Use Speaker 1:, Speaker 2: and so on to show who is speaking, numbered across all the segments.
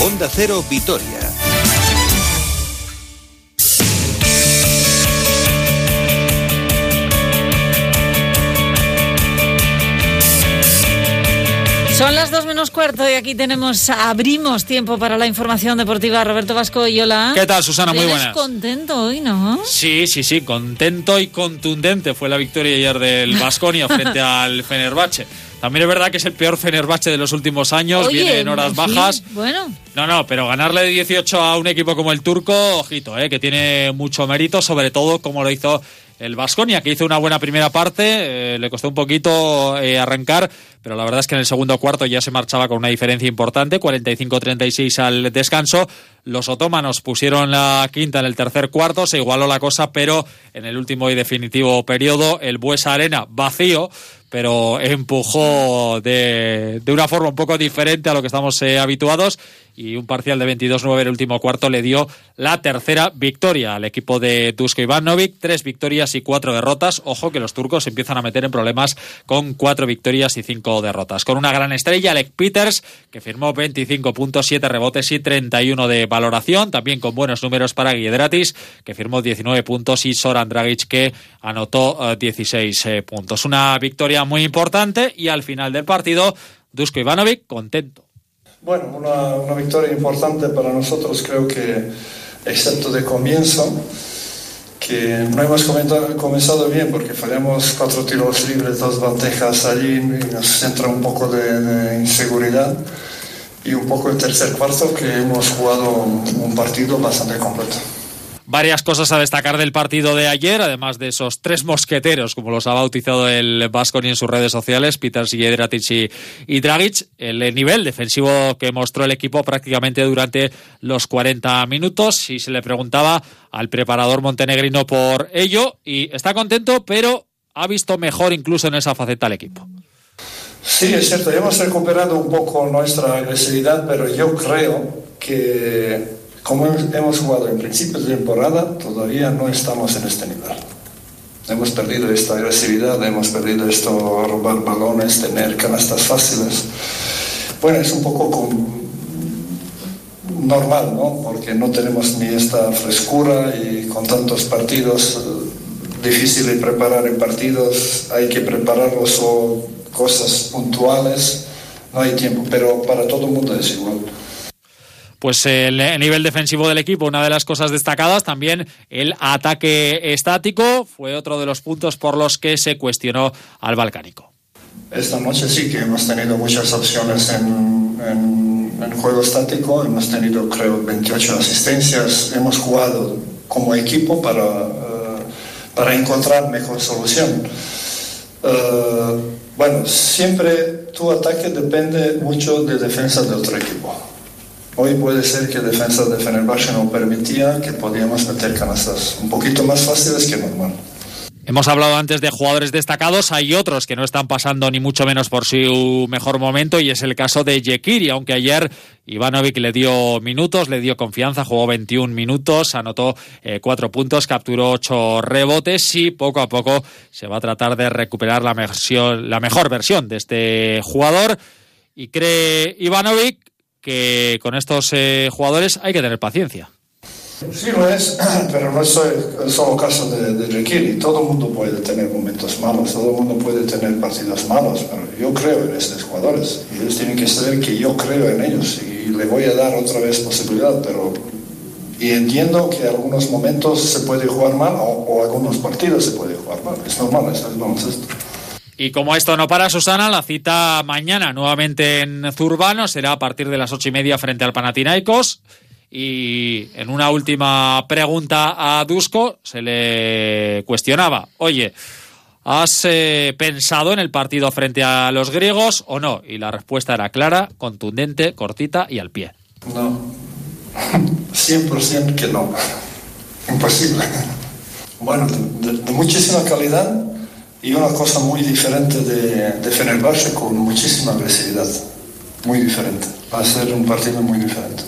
Speaker 1: Onda Cero Vitoria.
Speaker 2: Son las dos menos cuarto y aquí tenemos, abrimos tiempo para la información deportiva. Roberto Vasco y hola.
Speaker 3: ¿Qué tal, Susana? Muy buenas.
Speaker 2: contento hoy, ¿no?
Speaker 3: Sí, sí, sí, contento y contundente fue la victoria ayer del Vasconia frente al Fenerbahce. También es verdad que es el peor Fenerbahce de los últimos años, viene en horas bajas.
Speaker 2: Bueno.
Speaker 3: No, no, pero ganarle de 18 a un equipo como el turco, ojito, eh, que tiene mucho mérito, sobre todo como lo hizo el Vasconia, que hizo una buena primera parte, eh, le costó un poquito eh, arrancar, pero la verdad es que en el segundo cuarto ya se marchaba con una diferencia importante, 45-36 al descanso. Los otomanos pusieron la quinta en el tercer cuarto, se igualó la cosa, pero en el último y definitivo periodo, el Buesa Arena vacío, pero empujó de, de, una forma un poco diferente a lo que estamos eh, habituados y un parcial de 22-9 en el último cuarto le dio la tercera victoria al equipo de Dusko Ivanovic. Tres victorias y cuatro derrotas. Ojo que los turcos empiezan a meter en problemas con cuatro victorias y cinco derrotas. Con una gran estrella, Alec Peters, que firmó 25 puntos, 7 rebotes y 31 de valoración. También con buenos números para Guiedratis, que firmó 19 puntos, y Soran Dragic, que anotó 16 eh, puntos. Una victoria muy importante y al final del partido, Dusko Ivanovic contento.
Speaker 4: Bueno, una, una, victoria importante para nosotros, creo que, excepto de comienzo, que no hemos comenzado bien porque fallamos cuatro tiros libres, dos bandejas allí y nos entra un poco de, de, inseguridad. Y un poco el tercer cuarto que hemos jugado un partido bastante completo
Speaker 3: varias cosas a destacar del partido de ayer, además de esos tres mosqueteros, como los ha bautizado el Vasconi en sus redes sociales, Peter Siedratic y, Dragic, el nivel defensivo que mostró el equipo prácticamente durante los 40 minutos. Y se le preguntaba al preparador montenegrino por ello, y está contento, pero ha visto mejor incluso en esa faceta al equipo.
Speaker 4: Sí, es cierto, hemos recuperado un poco nuestra agresividad, pero yo creo que como hemos jugado en principios de temporada, todavía no estamos en este nivel. Hemos perdido esta agresividad, hemos perdido esto robar balones, tener canastas fáciles. Bueno, es un poco normal, ¿no? Porque no tenemos ni esta frescura y con tantos partidos difícil de preparar en partidos, hay que prepararlos o cosas puntuales, no hay tiempo, pero para todo el mundo es igual
Speaker 3: pues el, nivel defensivo del equipo, una de las cosas destacadas, también el ataque estático, fue otro de los puntos por los que se cuestionó al balcánico.
Speaker 4: Esta noche sí que hemos tenido muchas opciones en, juego estático, hemos tenido creo 28 asistencias, hemos jugado como equipo para, uh, para encontrar mejor solución. Uh, bueno, siempre tu ataque depende mucho de defensa de otro equipo. Hoy puede ser que defensa de Fenerbahce no permitía que podíamos meter canastas un poquito más fáciles que normal.
Speaker 3: Hemos hablado antes de jugadores destacados, hay otros que no están pasando ni mucho menos por su mejor momento y es el caso de Yekiri, aunque ayer Ivanovic le dio minutos, le dio confianza, jugó 21 minutos, anotó eh, cuatro puntos, capturó ocho rebotes y poco a poco se va a tratar de recuperar la, la mejor versión de este jugador y cree Ivanovic que con estos eh, jugadores hay que tener paciencia.
Speaker 4: Sí lo es, pero no es el solo caso de, de. Todo el mundo puede tener momentos malos, todo el mundo puede tener partidos malos, pero yo creo en estos jugadores y ellos tienen que saber que yo creo en ellos y le voy a dar otra vez posibilidad, pero y entiendo que algunos momentos se puede jugar mal o, o algunos partidos se puede jugar mal. Es normal, es baloncesto.
Speaker 3: Y como esto no para, Susana, la cita mañana nuevamente en Zurbano será a partir de las ocho y media frente al Panathinaikos. Y en una última pregunta a Dusko se le cuestionaba, oye, ¿has eh, pensado en el partido frente a los griegos o no? Y la respuesta era clara, contundente, cortita y al pie.
Speaker 4: No, 100% que no. Imposible. Bueno, de, de muchísima calidad y una cosa muy diferente de, de Fenerbahce con muchísima agresividad. Muy diferente. Va a ser un partido muy diferente.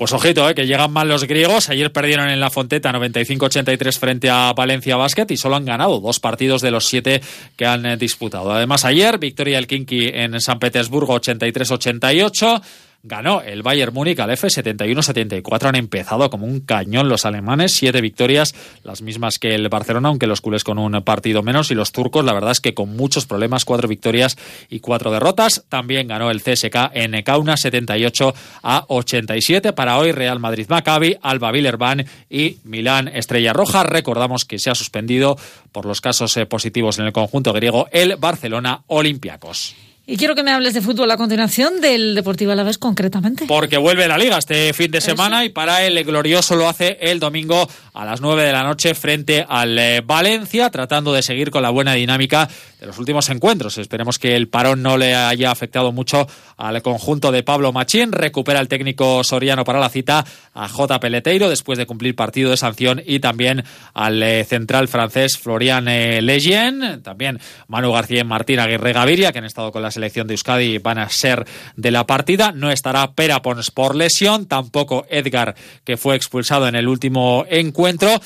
Speaker 3: Pues ojito, eh, que llegan mal los griegos. Ayer perdieron en la Fonteta 95-83 frente a Valencia Basket y solo han ganado dos partidos de los siete que han eh, disputado. Además, ayer victoria del Kinky en San Petersburgo 83-88. Ganó el Bayern Múnich al F 71-74. Han empezado como un cañón los alemanes, siete victorias, las mismas que el Barcelona, aunque los culés con un partido menos. Y los turcos, la verdad es que con muchos problemas, cuatro victorias y cuatro derrotas. También ganó el CSK en Kauna 78 a 87. Para hoy, Real Madrid Maccabi, Alba Villerban y Milán Estrella Roja. Recordamos que se ha suspendido por los casos eh, positivos en el conjunto griego el Barcelona Olympiacos.
Speaker 2: Y quiero que me hables de fútbol a continuación, del Deportivo Alavés concretamente.
Speaker 3: Porque vuelve la Liga este fin de semana y para el glorioso lo hace el domingo a las 9 de la noche frente al eh, Valencia, tratando de seguir con la buena dinámica de los últimos encuentros. Esperemos que el parón no le haya afectado mucho al conjunto de Pablo Machín. Recupera el técnico soriano para la cita a J. Peleteiro después de cumplir partido de sanción y también al eh, central francés Florian eh, Legien, también Manu García y Martín Aguirre Gaviria, que han estado con la selección de Euskadi van a ser de la partida. No estará Perapons por lesión, tampoco Edgar, que fue expulsado en el último encuentro.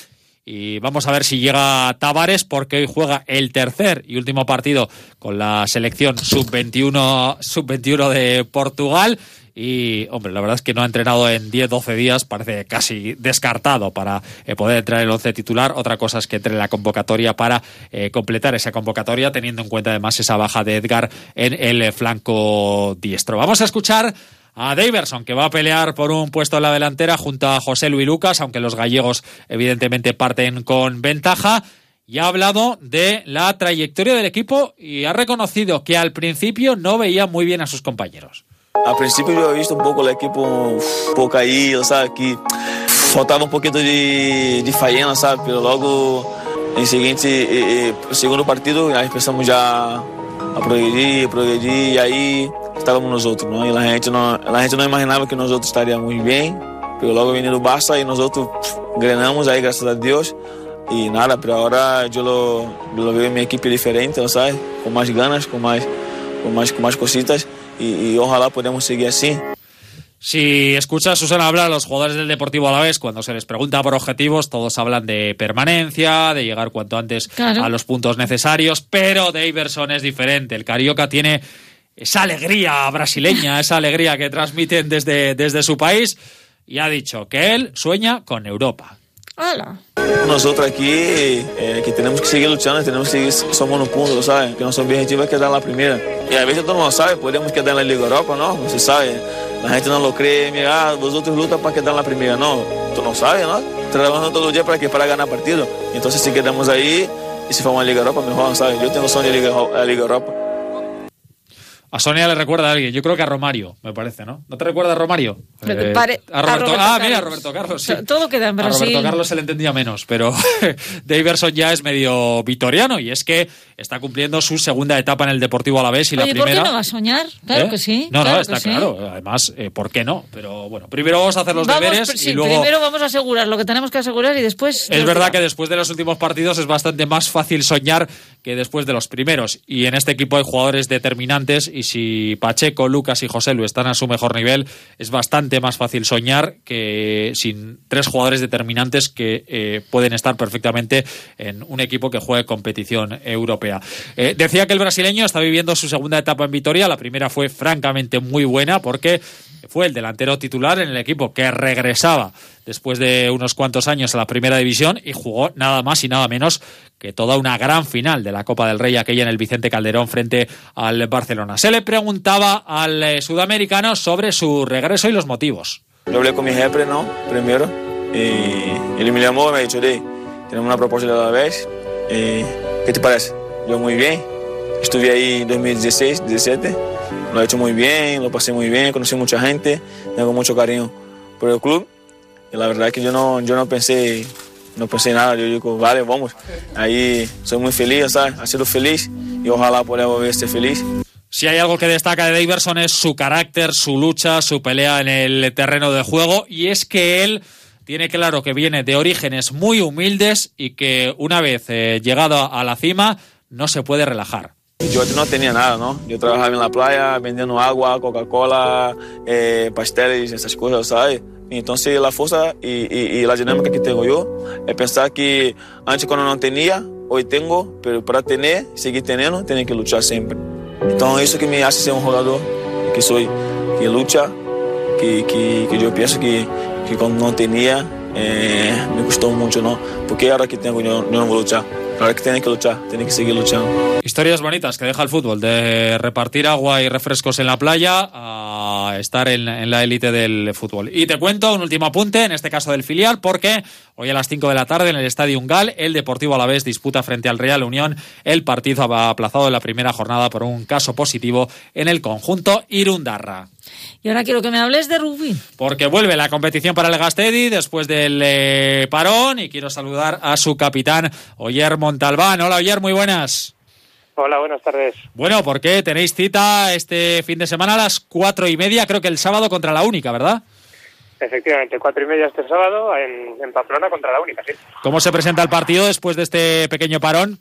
Speaker 3: Y vamos a ver si llega Tavares, porque hoy juega el tercer y último partido con la selección sub-21 sub -21 de Portugal. Y, hombre, la verdad es que no ha entrenado en 10-12 días, parece casi descartado para eh, poder entrar en el 11 titular. Otra cosa es que entre en la convocatoria para eh, completar esa convocatoria, teniendo en cuenta además esa baja de Edgar en el flanco diestro. Vamos a escuchar a Daverson, que va a pelear por un puesto en la delantera junto a José Luis Lucas, aunque los gallegos evidentemente parten con ventaja. Y ha hablado de la trayectoria del equipo y ha reconocido que al principio no veía muy bien a sus compañeros.
Speaker 1: A princípio eu visto um pouco o equipe um pouco aí, sabe, que faltava um pouquinho de, de faena, sabe, logo em seguinte, e, e, segundo partido, nós pensamos já a progredir, progredir, e aí estávamos nós outros, não? E a gente não, a gente não imaginava que nós outros estaríamos bem, porque logo vindo Barça e nós outros grenamos aí, graças a Deus, e nada, pero agora eu lo veo minha equipe diferente, ¿sabes? Com mais ganas, com mais, com mais, com mais cositas, y, y ojalá podamos seguir así.
Speaker 3: Si escuchas a Susana hablar a los jugadores del Deportivo a la vez, cuando se les pregunta por objetivos, todos hablan de permanencia, de llegar cuanto antes
Speaker 2: Claro.
Speaker 3: a los puntos necesarios, pero Daverson es diferente. El Carioca tiene esa alegría brasileña, esa alegría que transmiten desde, desde su país, y ha dicho que él sueña con Europa.
Speaker 2: ¡Hala!
Speaker 1: Nosotros aquí, eh, que tenemos que seguir luchando, tenemos que seguir somando puntos, ¿sabes? Que nuestro objetivo es quedar en la primera. Y a veces todo mundo sabe, podemos quedar en la Liga Europa, ¿no? Você sabe, la gente no lo cree, mira, ah, vosotros lutan para quedar en la primera, no. Tú no sabes, ¿no? Trabajando todo el día para qué? Para ganar partido. Entonces si quedamos ahí, y si formamos la Liga Europa, mejor, ¿sabes? Yo tengo sueño de Liga, la Liga Europa.
Speaker 3: A Sonia le recuerda a alguien, yo creo que a Romario, me parece, ¿no? ¿No te recuerda a Romario? Eh,
Speaker 2: pare-
Speaker 3: a Roberto,
Speaker 2: a Roberto
Speaker 3: ah, mira, a Roberto Carlos, sí.
Speaker 2: Todo queda en
Speaker 3: A
Speaker 2: Brasil.
Speaker 3: Roberto Carlos se le entendía menos, pero Daverson ya es medio vitoriano y es que está cumpliendo su segunda etapa en el Deportivo Alavés y la
Speaker 2: Oye, ¿por
Speaker 3: primera...
Speaker 2: qué no va a soñar? Claro
Speaker 3: ¿Eh?
Speaker 2: que sí.
Speaker 3: No,
Speaker 2: claro
Speaker 3: no, está
Speaker 2: sí.
Speaker 3: claro. Además, eh, ¿por qué no? Pero bueno, primero vamos a hacer los
Speaker 2: Vamos,
Speaker 3: deberes
Speaker 2: sí,
Speaker 3: y luego...
Speaker 2: primero vamos a asegurar lo que tenemos que asegurar y después...
Speaker 3: Es verdad que después de los últimos partidos es bastante más fácil soñar que después de los primeros. Y en este equipo hay jugadores determinantes y si Pacheco, Lucas y José Lu están a su mejor nivel, es bastante más fácil soñar que sin tres jugadores determinantes que eh, pueden estar perfectamente en un equipo que juegue competición europea. Eh, decía que el brasileño está viviendo su segunda etapa en Vitoria. La primera fue francamente muy buena porque fue el delantero titular en el equipo que regresaba después de unos cuantos años a la primera división y jugó nada más y nada menos que toda una gran final de la Copa del Rey, aquella en el Vicente Calderón frente al Barcelona. Se le preguntaba al eh, sudamericano sobre su regreso y los motivos.
Speaker 1: Yo hablé con mi jefe, ¿no? Primero. Y él me llamó y me ha dicho, "Dey, tenemos una propuesta de la vez. Eh, ¿Qué te parece? Yo muy bien. Estuve ahí en 2016, 17. Lo he hecho muy bien, lo pasé muy bien, conocí mucha gente, tengo mucho cariño por el club. La verdad es que yo no, yo no pensé, no pensé nada. Yo digo, vale, vamos. Ahí soy muy feliz, ¿sabes? Ha sido feliz y ojalá pueda volver a ser feliz.
Speaker 3: Si hay algo que destaca de Daverson es su carácter, su lucha, su pelea en el terreno de juego y es que él tiene claro que viene de orígenes muy humildes y que una vez eh, llegado a la cima no se puede relajar.
Speaker 1: Yo antes no tenía nada, ¿no? Yo trabajaba en la playa vendiendo agua, Coca-Cola, eh, pasteles, esas cosas, ¿sabes? Entonces la fuerza y, y- y dinámica que tengo yo es pensar que antes cuando no tenía, hoy tengo, pero para tener, seguir teniendo, tengo que luchar siempre. Entonces eso que me hace ser un jugador que soy, que lucha que, que, que yo pienso que, que cuando no tenía eh, me costó mucho, ¿no? Porque ahora que yo no voy a luchar. Ahora que tiene que luchar, tiene que seguir luchando.
Speaker 3: Historias bonitas que deja el fútbol, de repartir agua y refrescos en la playa a estar en, en la élite del fútbol. Y te cuento un último apunte, en este caso del filial, porque hoy a las 5 de la tarde en el Estadio Ungal, el Deportivo Alavés disputa frente al Real Unión el partido aplazado en la primera jornada por un caso positivo en el conjunto Irundarra.
Speaker 2: Y ahora quiero que me hables de rugby.
Speaker 3: Porque vuelve la competición para el Gastedi después del eh, parón y quiero saludar a su capitán, Oyer Montalbán. Hola Oyer, muy buenas.
Speaker 5: Hola, buenas tardes.
Speaker 3: Bueno, ¿por qué tenéis cita este fin de semana a las cuatro y media? Creo que el sábado contra la Única, ¿verdad?
Speaker 5: Efectivamente, cuatro y media este sábado en, en Pamplona contra la Única, sí.
Speaker 3: ¿Cómo se presenta el partido después de este pequeño parón?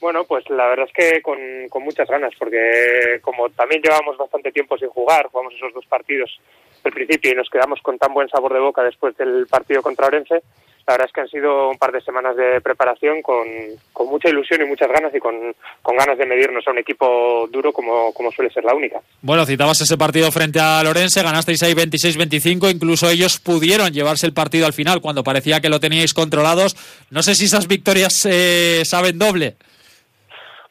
Speaker 5: Bueno, pues la verdad es que con, con, muchas ganas, porque como también llevamos bastante tiempo sin jugar, jugamos esos dos partidos al principio y nos quedamos con tan buen sabor de boca después del partido contra Orense, la verdad es que han sido un par de semanas de preparación con, con mucha ilusión y muchas ganas y con, con, ganas de medirnos a un equipo duro como, como suele ser la única.
Speaker 3: Bueno, citabas ese partido frente a Lorense, ganasteis ahí 26-25, incluso ellos pudieron llevarse el partido al final cuando parecía que lo teníais controlados. No sé si esas victorias eh, saben doble.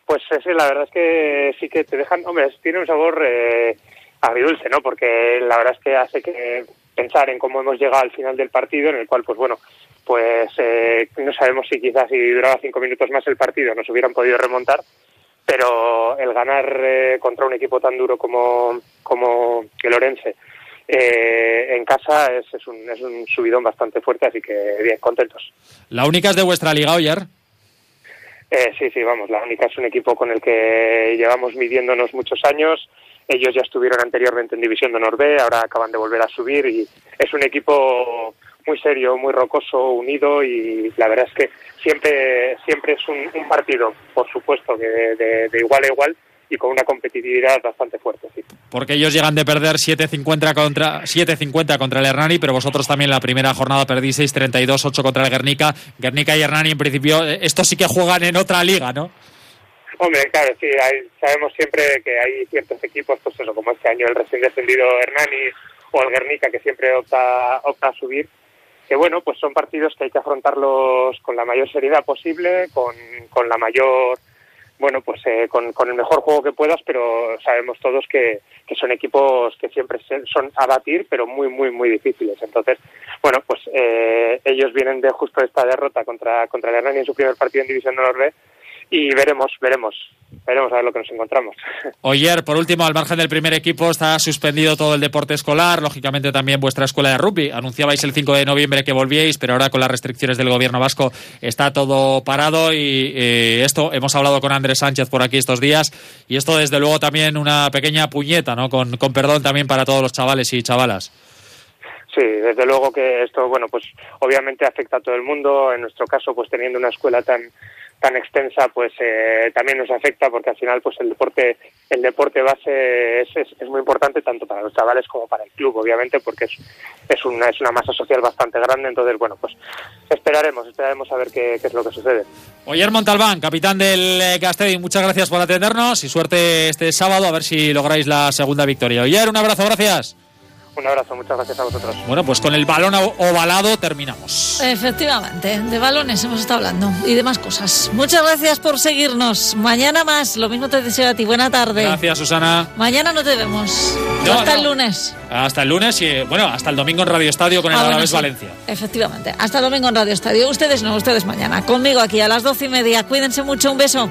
Speaker 5: Pues sí, la verdad es que sí que te dejan, hombre, tiene un sabor eh, agridulce, ¿no? Porque la verdad es que hace que pensar en cómo hemos llegado al final del partido, en el cual, pues bueno, eh, no sabemos si quizás si duraba cinco minutos más el partido nos hubieran podido remontar, pero el ganar eh, contra un equipo tan duro como, como el Orense eh, en casa es, es, un, es un subidón bastante fuerte, así que bien, contentos.
Speaker 3: ¿La única es de vuestra liga, Oyer?
Speaker 5: Eh, sí, sí, vamos, la única es un equipo con el que llevamos midiéndonos muchos años. Ellos ya estuvieron anteriormente en División de Honor B, ahora acaban de volver a subir y es un equipo muy serio, muy rocoso, unido y la verdad es que siempre siempre es un, un partido, por supuesto, que de, de, de, igual a igual y con una competitividad bastante fuerte. Sí.
Speaker 3: Porque ellos llegan de perder 7-50 contra, 7-50 contra el Hernani, pero vosotros también la primera jornada perdís 6-32-8 contra el Guernica. Guernica y Hernani, en principio, estos sí que juegan en otra liga, ¿no?
Speaker 5: Hombre, claro, sí, hay, sabemos siempre que hay ciertos equipos, pues eso, como este año el recién descendido Hernani o el Guernica, que siempre opta, opta a subir, que bueno, pues son partidos que hay que afrontarlos con la mayor seriedad posible, con, con la mayor, bueno, pues eh, con, con, el mejor juego que puedas, pero sabemos todos que, que son equipos que siempre son a batir, pero muy, muy, muy difíciles. Entonces, bueno, pues eh, ellos vienen de justo esta derrota contra, contra el Hernani en su primer partido en División de Honor y veremos, veremos, veremos a ver lo que nos encontramos.
Speaker 3: Oyer, por último, al margen del primer equipo, está suspendido todo el deporte escolar, lógicamente también vuestra escuela de rugby. Anunciabais el 5 de noviembre que volvíais, pero ahora con las restricciones del gobierno vasco está todo parado y eh, esto, hemos hablado con Andrés Sánchez por aquí estos días y esto desde luego también una pequeña puñeta, ¿no? Con, con perdón también para todos los chavales y chavalas.
Speaker 5: Sí, desde luego que esto, bueno, pues obviamente afecta a todo el mundo. En nuestro caso, pues teniendo una escuela tan tan extensa pues eh, también nos afecta porque al final pues el deporte el deporte base es, es, muy importante tanto para los chavales como para el club obviamente porque es, es una es una masa social bastante grande. Entonces bueno pues esperaremos esperaremos a ver qué, qué es lo que sucede.
Speaker 3: Oyer Montalbán capitán del Castelli muchas gracias por atendernos y suerte este sábado a ver si lográis la segunda victoria. Oyer un abrazo gracias
Speaker 5: un abrazo, muchas gracias a vosotros.
Speaker 3: Bueno, pues con el balón ovalado terminamos.
Speaker 2: Efectivamente, de balones hemos estado hablando y de más cosas. Muchas gracias por seguirnos. Mañana más, lo mismo te deseo a ti. Buena tarde.
Speaker 3: Gracias, Susana.
Speaker 2: Mañana no te vemos. No, hasta no. el lunes.
Speaker 3: Hasta el lunes y, bueno, hasta el domingo en Radio Estadio con el ah, Alavés bueno, sí. Valencia.
Speaker 2: Efectivamente, hasta el domingo en Radio Estadio. Ustedes no, ustedes mañana. Conmigo aquí a las doce y media. Cuídense mucho, un beso.